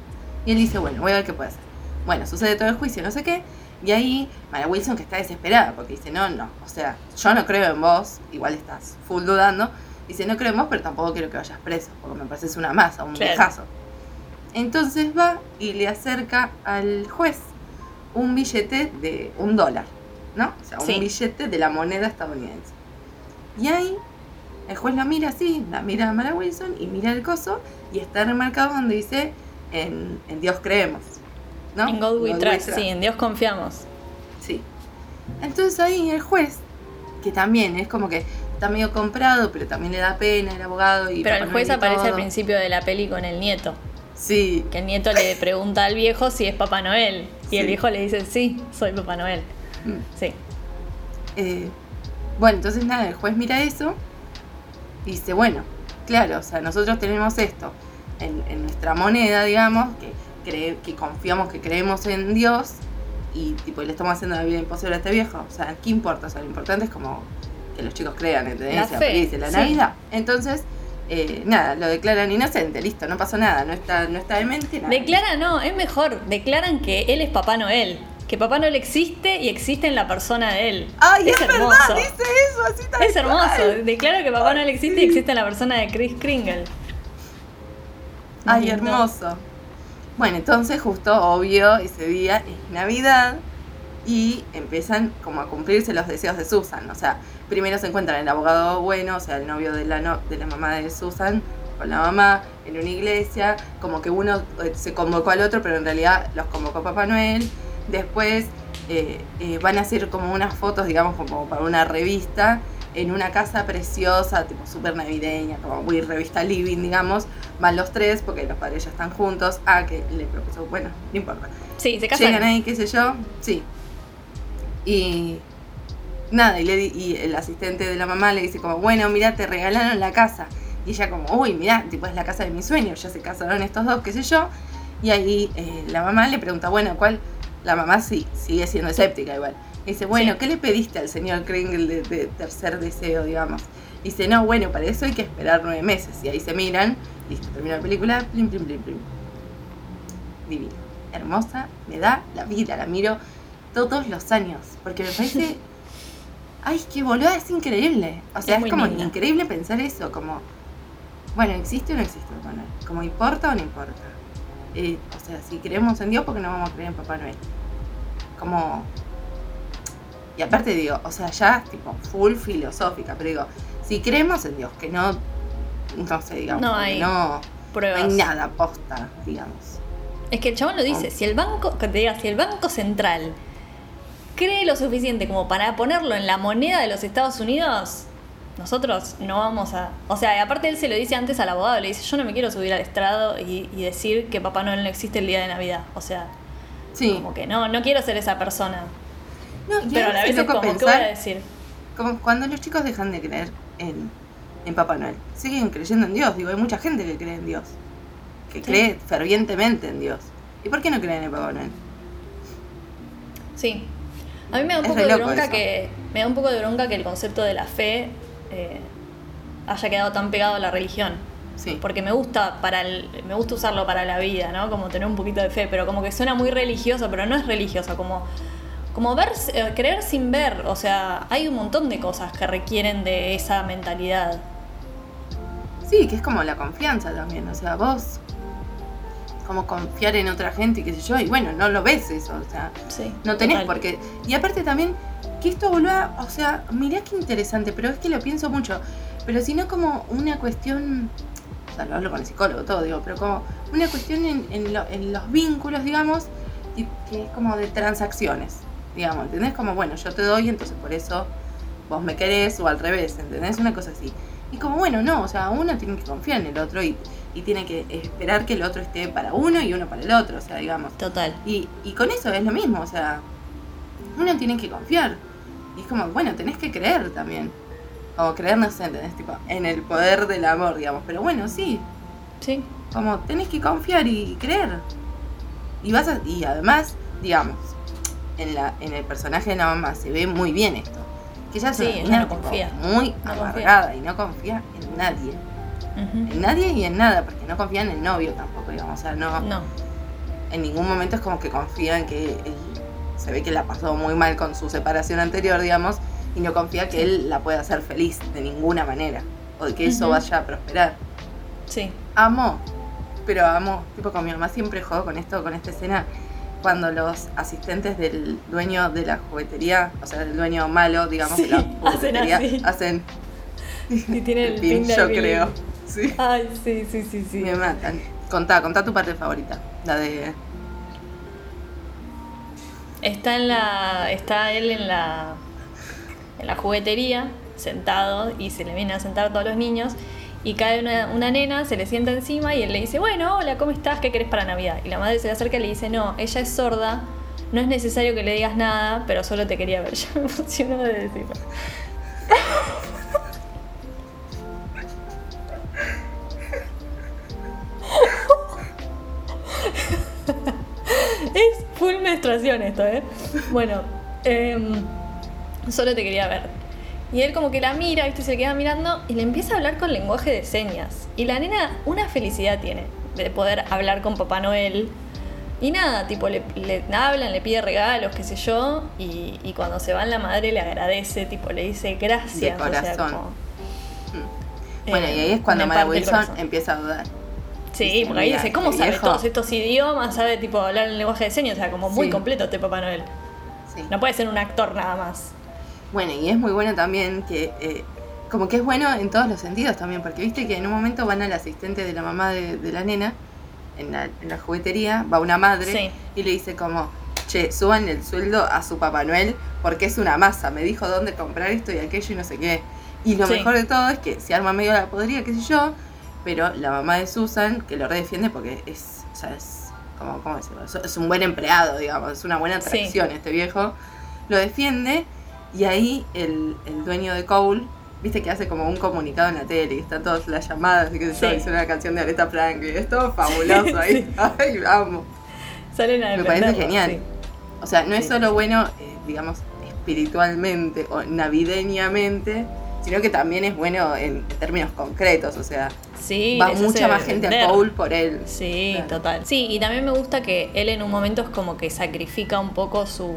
Y él dice, bueno, voy a ver qué puede hacer. Bueno, sucede todo el juicio, no sé qué. Y ahí, Mara Wilson que está desesperada, porque dice, no, no, o sea, yo no creo en vos, igual estás full dudando. Dice, no creo en vos, pero tampoco quiero que vayas preso, porque me pareces una masa, un viejazo. Entonces va y le acerca al juez un billete de un dólar, ¿no? O sea, un Sí. billete de la moneda estadounidense. Y ahí el juez lo mira así, la mira a Mara Wilson y mira el coso y está remarcado donde dice en, en Dios creemos. ¿no? En God we God trust, sí, en Dios confiamos. Sí. Entonces ahí el juez, que también es como que está medio comprado, pero también le da pena el abogado. Y Pero el juez aparece al principio de la peli con el nieto. Sí, Que el nieto le pregunta al viejo si es Papá Noel. Y el viejo le dice, sí, soy Papá Noel. Mm. Sí. Eh, bueno, entonces nada, el juez mira eso y dice, bueno, claro, o sea, nosotros tenemos esto en, en nuestra moneda, digamos, que, cree, que confiamos, que creemos en Dios y tipo le estamos haciendo la vida imposible a este viejo. O sea, ¿qué importa? O sea, lo importante es como que los chicos crean, ¿entendés? La fe, la sí. Navidad. Entonces, eh, nada, lo declaran inocente, listo, no pasó nada, no está, no está demente, nada. Declara, no, es mejor. Declaran que él es Papá Noel. Que Papá Noel existe y existe en la persona de él. Ay, es, hermoso. verdad, dice eso, así tal Es hermoso. Declaro que Papá Noel existe y existe en la persona de Chris Kringle. Ay, Lindo. hermoso. Bueno, entonces justo, obvio, ese día es Navidad y empiezan como a cumplirse los deseos de Susan. O sea, primero se encuentran el abogado bueno, o sea, el novio de la, no- de la mamá de Susan con la mamá en una iglesia, como que uno eh, se convocó al otro, pero en realidad los convocó Papá Noel. Después eh, eh, van a hacer como unas fotos, digamos, como para una revista, en una casa preciosa, tipo súper navideña, como muy revista living, digamos. Van los tres porque los padres ya están juntos. Ah, que le propuso, bueno, no importa. Sí, se casan. Llegan ahí, qué sé yo, sí. Y nada, y, le y el asistente de la mamá le dice como, bueno, mira, te regalaron la casa. Y ella como, uy, mira, tipo es la casa de mis sueños, ya se casaron estos dos, qué sé yo. Y ahí eh, la mamá le pregunta, bueno, ¿cuál? La mamá sí, sigue siendo escéptica igual. Dice, bueno, Sí. ¿qué le pediste al señor Kringle de, de tercer deseo, digamos? Dice, no, bueno, para eso hay que esperar nueve meses. Y ahí se miran, listo, termina la película, plim, plim, plim, plim. Divina, hermosa, me da la vida, la miro todos los años. Porque me parece. [laughs] Ay, qué boluda, es increíble. O sea, Es como linda. increíble pensar eso, como. Bueno, ¿existe o no existe Papá Noel? Como importa o no importa. Eh, o sea, si creemos en Dios, ¿por qué no vamos a creer en Papá Noel? Como. Y aparte digo, o sea, ya tipo full filosófica, pero digo, si creemos en Dios, que no, no sé, digamos, No hay no, no Pruebas. hay nada posta, digamos. Es que el chabón lo dice, Oh. si el banco, que te diga, si el Banco Central cree lo suficiente como para ponerlo en la moneda de los Estados Unidos, nosotros no vamos a... O sea, y aparte él se lo dice antes al abogado, le dice, yo no me quiero subir al estrado y, y decir que Papá Noel no existe el día de Navidad. O sea, Sí. como que no, no quiero ser esa persona. No, Pero a la vez es como, ¿qué voy a pensar, decir? como cuando los chicos dejan de creer en, en Papá Noel, siguen creyendo en Dios. Digo, hay mucha gente que cree en Dios, que Sí. cree fervientemente en Dios. ¿Y por qué no creen en Papá Noel? Sí. A mí me da un Es poco de bronca eso. que. Me da un poco de bronca que el concepto de la fe eh, haya quedado tan pegado a la religión. Sí. Porque me gusta para el- me gusta usarlo para la vida, ¿no? Como tener un poquito de fe, pero como que suena muy religioso, pero no es religioso, como como ver eh, creer sin ver, o sea, hay un montón de cosas que requieren de esa mentalidad. Sí, que es como la confianza también. O sea, vos, como confiar en otra gente y qué sé yo, y bueno, no lo ves eso. O sea, Sí. no tenés total. por qué. Y aparte también, que esto volva, o sea, mirá qué interesante, pero es que lo pienso mucho. Pero si no como una cuestión, o sea, lo hablo con el psicólogo, todo digo, pero como una cuestión en, en lo- en los vínculos, digamos, y que es como de transacciones, digamos, ¿entendés? Como, bueno, yo te doy, entonces por eso vos me querés, o al revés, ¿entendés? Una cosa así. Y como, bueno, no, o sea, uno tiene que confiar en el otro y, y tiene que esperar que el otro esté para uno y uno para el otro, o sea, digamos. Total. Y, y con eso es lo mismo, o sea, uno tiene que confiar. Y es como, bueno, tenés que creer también. O creer, no sé, ¿entendés? Tipo, en el poder del amor, digamos. Pero bueno, sí, Sí. como tenés que confiar y creer. Y vas a- y además, digamos, en la, en el personaje de la mamá se ve muy bien esto. Que ella Sí, mina, no confía. muy No confía. amargada y no confía en nadie. En nadie y en nada, porque no confía en el novio tampoco, digamos. O sea, no, No. en ningún momento es como que confía en que él se ve que la pasó muy mal con su separación anterior, digamos, y no confía que él la pueda hacer feliz de ninguna manera, o de que eso vaya a prosperar. Sí. Amo, pero amo, tipo con mi mamá siempre juego con esto, con esta escena, cuando los asistentes del dueño de la juguetería, o sea, del dueño malo, digamos, de la Sí, [laughs] hacen juguetería, así. hacen Y tiene el pin, pin de yo Billy. creo. Sí. Ay, sí, sí, sí, sí. Me matan. Contá, contá tu parte favorita, la de Está en la. Está él en la. En la juguetería, sentado, y se le vienen a sentar todos los niños. Y cae una, una nena, se le sienta encima y él le dice, bueno, hola, ¿cómo estás? ¿Qué querés para Navidad? Y la madre se le acerca y le dice, no, ella es sorda, no es necesario que le digas nada, pero solo te quería ver. [laughs] Yo me emociono de decirlo. [laughs] Es full menstruación esto, ¿eh? Bueno, em, solo te quería ver. Y él como que la mira, ¿viste? Se queda mirando y le empieza a hablar con lenguaje de señas. Y la nena una felicidad tiene de poder hablar con Papá Noel. Y nada, tipo, le, le hablan, le pide regalos, qué sé yo. Y, y cuando se va la madre le agradece, tipo, le dice gracias. De o sea, corazón. como, Bueno, eh, y ahí es cuando Mara Wilson empieza a dudar. Sí, Dice, porque ahí "Mira, dice, ¿cómo sabe viejo". todos estos idiomas? Sabe tipo hablar el lenguaje de señas, o sea, como muy Sí. completo este Papá Noel. Sí. No puede ser un actor nada más. Bueno, y es muy bueno también que, eh, como que es bueno en todos los sentidos también, porque viste que en un momento van al asistente de la mamá de, de la nena, en la, en la juguetería, va una madre Sí. y le dice como, che, suban el sueldo a su Papá Noel porque es una masa, me dijo dónde comprar esto y aquello y no sé qué. Y lo Sí. mejor de todo es que se arma medio la podría, qué sé yo, pero la mamá de Susan, que lo redefiende porque es, o sea, es, como, ¿cómo decirlo? Es- un buen empleado, digamos, es una buena Sí. atracción este viejo, lo defiende y ahí el, el dueño de Cole, viste que hace como un comunicado en la tele y están todas las llamadas y que se Sí. dice una canción de Aretha Franklin, es todo fabuloso ahí, [laughs] ay, vamos. Salen a Me parece genial. sí. O sea, no es Sí, solo sí. bueno, eh, digamos, espiritualmente o navideñamente, sino que también es bueno en términos concretos, o sea, Sí, va mucha más gente a Cole por él. Sí, Claro. total. Sí, y también me gusta que él en un momento es como que sacrifica un poco su...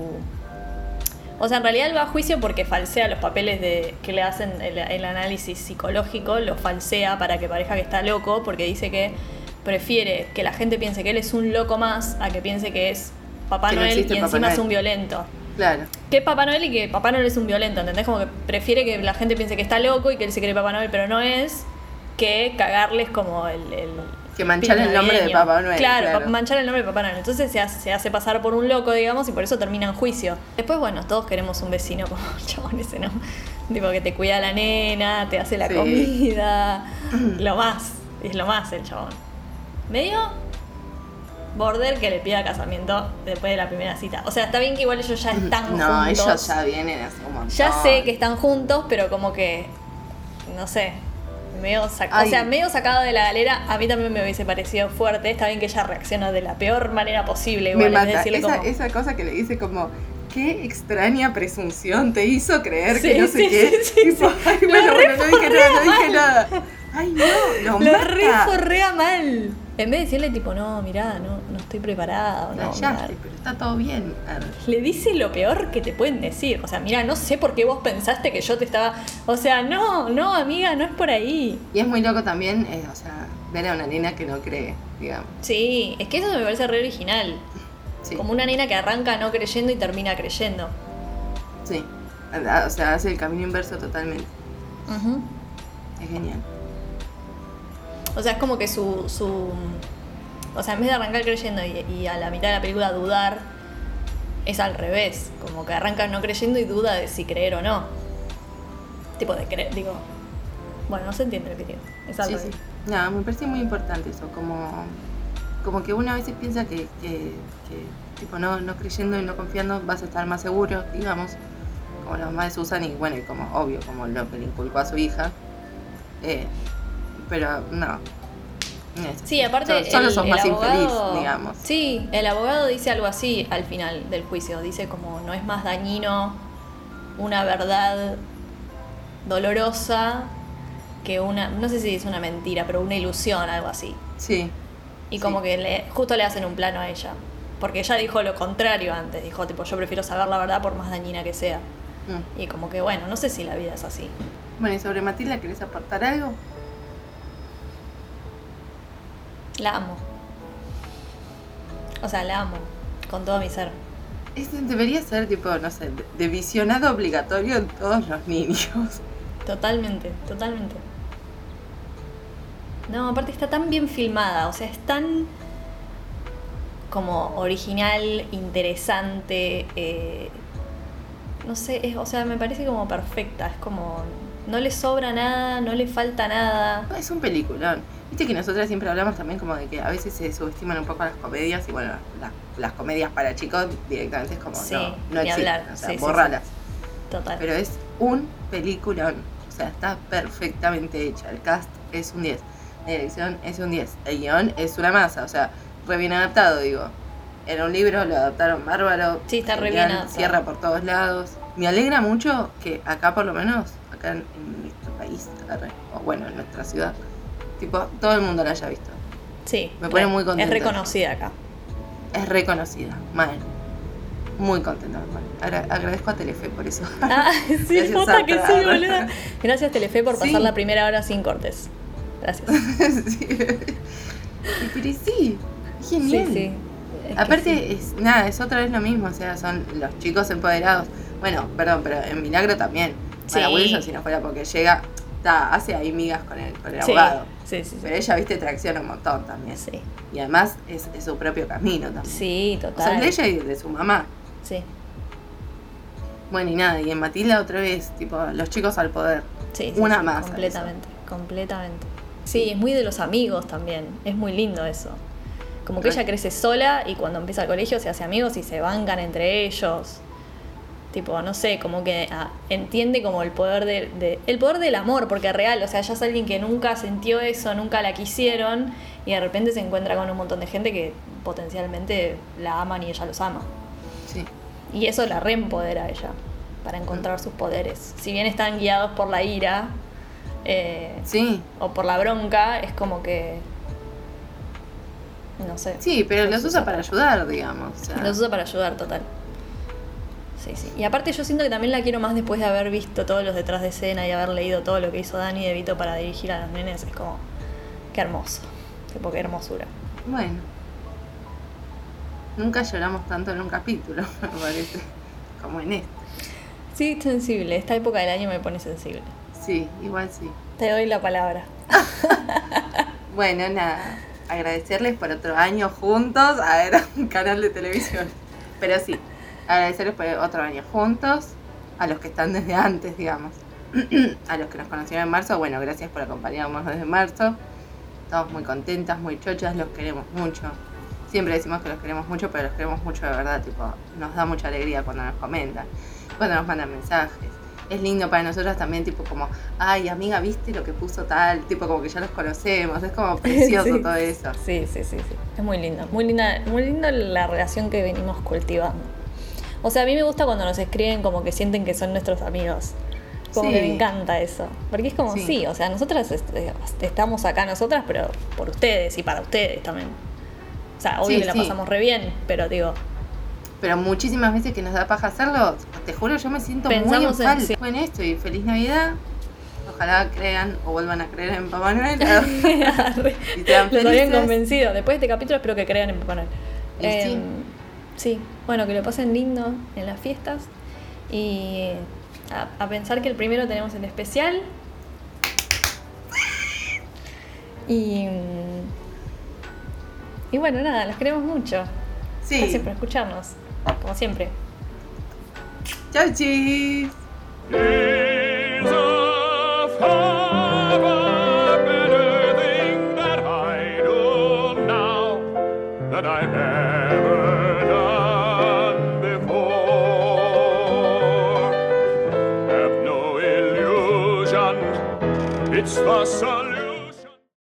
O sea, en realidad él va a juicio porque falsea los papeles de que le hacen el, el análisis psicológico, lo falsea para que parezca que está loco, porque dice que prefiere que la gente piense que él es un loco más a que piense que es Papá Que Noel y encima es un violento. Claro. Que es Papá Noel y que Papá Noel es un violento, ¿entendés? Como que prefiere que la gente piense que está loco y que él se cree Papá Noel, pero no es, que cagarles como el... el Que manchar el nombre de. Papá Noel. Claro, claro. manchar el nombre de Papá Noel. Entonces se hace, se hace pasar por un loco, digamos, y por eso termina en juicio. Después, bueno, todos queremos un vecino como [laughs] chabón ese, ¿no? Tipo que te cuida la nena, te hace la Sí. comida. [clears throat] lo más, es lo más el chabón. Medio border que le pida casamiento después de la primera cita. O sea, está bien que igual ellos ya están No, juntos. ellos ya vienen hace un montón. Ya sé que están juntos, pero como que. No sé. Medio o sea, medio sacado de la galera, a mí también me hubiese parecido fuerte. Está bien que ella reacciona de la peor manera posible. Igual, mata. Esa, como- esa cosa que le dice como, qué extraña presunción te hizo creer Sí, que no sé sí, qué. sí, sí, Tipo, sí. ay, bueno, bueno, no dije nada, no dije nada. Ay, no, lo Lo mata. mal. En vez de decirle tipo, no, mirá, no, no estoy preparada. o No, Callaste, pero está todo bien. Le dice lo peor que te pueden decir. O sea, mira, no sé por qué vos pensaste que yo te estaba. O sea, no, no, amiga, no es por ahí. Y es muy loco también, eh, o sea, ver a una nena que no cree, digamos. Sí, es que eso me parece re original. Sí, Como una nena que arranca no creyendo y termina creyendo. sí. O sea, hace el camino inverso totalmente. Ujú. Es genial. O sea, es como que su, su. O sea, en vez de arrancar creyendo y, y a la mitad de la película dudar, es al revés. Como que arranca no creyendo y duda de si creer o no. Tipo de creer, digo. Bueno, no se entiende lo que digo. Es al Sí, revés. sí. No, me parece muy importante eso, como, como que uno a veces piensa que, que, que, tipo no, no creyendo y no confiando vas a estar más seguro, digamos, como la mamá de Susan y bueno, y como obvio, como lo que le inculcó a su hija. Eh, pero no. Sí, aparte. Solo, solo el- el más infeliz, abogado- digamos. Sí, el abogado dice algo así al final del juicio. Dice como no es más dañino una verdad dolorosa que una. No sé si es una mentira, pero una ilusión, algo así. Sí. Y como Sí. que le, justo le hacen un plano a ella. Porque ella dijo lo contrario antes. Dijo, tipo, yo prefiero saber la verdad por más dañina que sea. Mm. Y como que, bueno, no sé si la vida es así. Bueno, y sobre Matilda, ¿querés aportar algo? La amo. O sea, la amo. Con todo mi ser. Debería ser tipo, no sé, de, de visionado obligatorio en todos los niños. Totalmente, totalmente. No, aparte está tan bien filmada, o sea, es tan como original, interesante, eh, no sé, es, o sea, me parece como perfecta, es como, no le sobra nada, no le falta nada. Es un peliculón. Viste que nosotras siempre hablamos también como de que a veces se subestiman un poco las comedias y bueno, las, las comedias para chicos directamente es como Sí, no, no existen, hablar. o sea, Sí, sí, borralas. Total. Pero es un peliculón, o sea, está perfectamente hecha. El cast es un 10, la dirección es un 10, el guion es una masa, o sea, re bien adaptado, digo. Era un libro, lo adaptaron bárbaro. Sí, está re bien adaptado. Cierra por todos lados. Me alegra mucho que acá por lo menos, acá en, en nuestro país, o bueno, en nuestra ciudad, tipo, todo el mundo la haya visto. sí, me pone re- muy contenta. Es reconocida acá. Es reconocida, mal. Muy contenta, mal. Agra- agradezco a Telefe por eso. [laughs] Ah, [laughs] sí, que sí, boluda. Gracias Telefe por pasar Sí. la primera hora sin cortes. Gracias. [laughs] sí. Pero sí, Sí, genial. sí. Es que Aparte, sí. es nada, es otra vez lo mismo, o sea, son los chicos empoderados. Bueno, perdón, pero en Milagro también. Para Sí. Wilson, si no fuera porque llega, está, hace ahí migas con el, con el Sí, abogado. Sí, sí. Pero ella, viste, tracciona un montón también. Sí, Y además es, es su propio camino también. sí O sea, total. el de ella y de su mamá. Sí, Bueno, y nada, y en Matilda otra vez, tipo, los chicos al poder. sí, sí, Una sí, más, Completamente, completamente. Sí, es muy de los amigos también. Es muy lindo eso. Como que Re. ella crece sola y cuando empieza el colegio se hace amigos y se bancan entre ellos. Tipo, no sé, como que ah, entiende como el poder de, de- el poder del amor, porque es real, o sea, ella es alguien que nunca sintió eso, nunca la quisieron, y de repente se encuentra con un montón de gente que potencialmente la aman y ella los ama. Sí. Y eso la reempodera a ella. para encontrar sus poderes. Si bien están guiados por la ira eh, Sí, o por la bronca, es como que. No sé. sí, pero los usa para ayudar, digamos. o sea. Los usa para ayudar, total. Sí, sí. Y aparte, yo siento que también la quiero más después de haber visto todos los detrás de escena y haber leído todo lo que hizo Dani De Vito para dirigir a los nenes. Es como. Qué hermoso. Tipo, qué hermosura. Bueno. Nunca lloramos tanto en un capítulo, [laughs] me parece. Como en este. Sí, sensible. Esta época del año me pone sensible. Sí, igual sí. Te doy la palabra. [laughs] Bueno, nada. Agradecerles por otro año juntos a ver [laughs] un canal de televisión. Pero sí, agradecerles por otro año juntos. A los que están desde antes, digamos. [clears throat] a los que nos conocieron en marzo, bueno, gracias por acompañarnos desde marzo. Estamos muy contentas, muy chochas, los queremos mucho. Siempre decimos que los queremos mucho, pero los queremos mucho de verdad, tipo, nos da mucha alegría cuando nos comentan, cuando nos mandan mensajes. Es lindo para nosotras también, tipo como, ay amiga, ¿viste lo que puso tal? Tipo como que ya los conocemos, es como [laughs] precioso Sí. todo eso. Sí, sí, sí, sí. Es muy lindo. Muy linda, muy lindo la relación que venimos cultivando. O sea, a mí me gusta cuando nos escriben como que sienten que son nuestros amigos. Como Sí. que me encanta eso. Porque es como, sí, Sí. o sea, nosotras est- estamos acá nosotras, pero por ustedes y para ustedes también. O sea, obvio Sí, que la pasamos re bien, pero digo, Pero muchísimas veces que nos da paja hacerlo, te juro, yo me siento muy en en- sí. Bueno, esto y feliz Navidad. Ojalá crean o vuelvan a creer en Papá Noel. [laughs] y los habían convencido. Después de este capítulo espero que crean en Papá Noel. Sí. Em, sí, bueno, que lo pasen lindo en las fiestas. Y a, a pensar que el primero tenemos el especial. Y, mm, y bueno, nada, los queremos mucho. Sí. Gracias por escucharnos, como siempre. Chau, chis.